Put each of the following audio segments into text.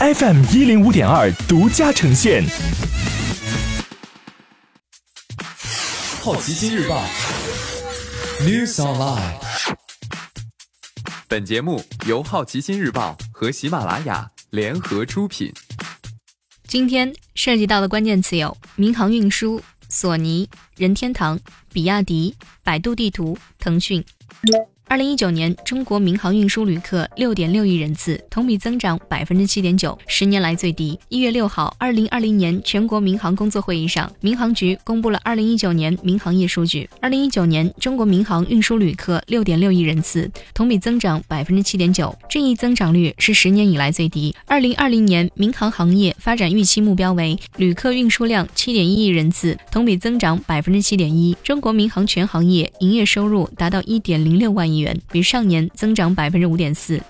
FM 一零五点二独家呈现。好奇心日报，News Online。本节目由好奇心日报和喜马拉雅联合出品。今天涉及到的关键词有：民航运输、索尼、任天堂、比亚迪、百度地图、腾讯。二零一九年，中国民航运输旅客六点六亿人次，同比增长百分之七点九，十年来最低。一月六号，二零二零年全国民航工作会议上，民航局公布了二零一九年民航业数据。二零一九年，中国民航运输旅客六点六亿人次，同比增长百分之七点九，这一增长率是十年以来最低。二零二零年，民航行业发展预期目标为旅客运输量七点一亿人次，同比增长百分之七点一。中国民航全行业营业收入达到一点零六万亿。元，比上年增长百分之五点四。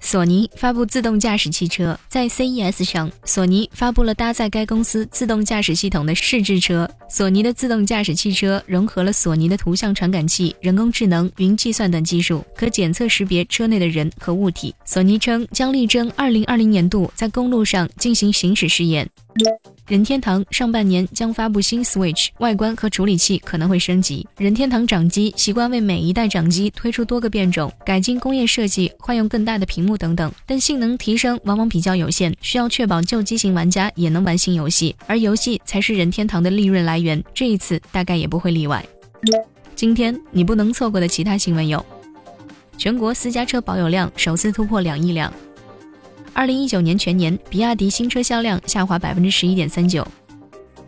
索尼发布自动驾驶汽车，在 CES 上，索尼发布了搭载该公司自动驾驶系统的试制车。索尼的自动驾驶汽车融合了索尼的图像传感器、人工智能、云计算等技术，可检测识别车内的人和物体。索尼称将力争2020年度在公路上进行行驶试验。任天堂上半年将发布新 Switch，外观和处理器可能会升级。任天堂掌机习惯为每一代掌机推出多个变种、改进工业设计、换用更大的屏幕等等，但性能提升往往比较有限，需要确保旧机型玩家也能玩新游戏，而游戏才是任天堂的利润来源。这一次大概也不会例外。今天你不能错过的其他新闻有：全国私家车保有量首次突破两亿辆。二零一九年全年，比亚迪新车销量下滑百分之十一点三九。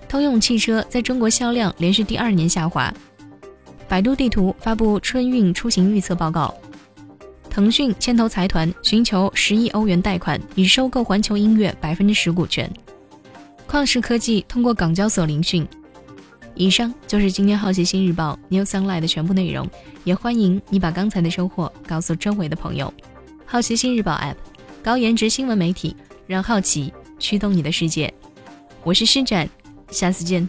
通用汽车在中国销量连续第二年下滑。百度地图发布春运出行预测报告。腾讯牵头财团寻求十亿欧元贷款，以收购环球音乐百分之十股权。旷视科技通过港交所聆讯。以上就是今天好奇心日报 New Sunlight 的全部内容，也欢迎你把刚才的收获告诉周围的朋友。好奇心日报 App。高颜值新闻媒体，让好奇驱动你的世界。我是施展，下次见。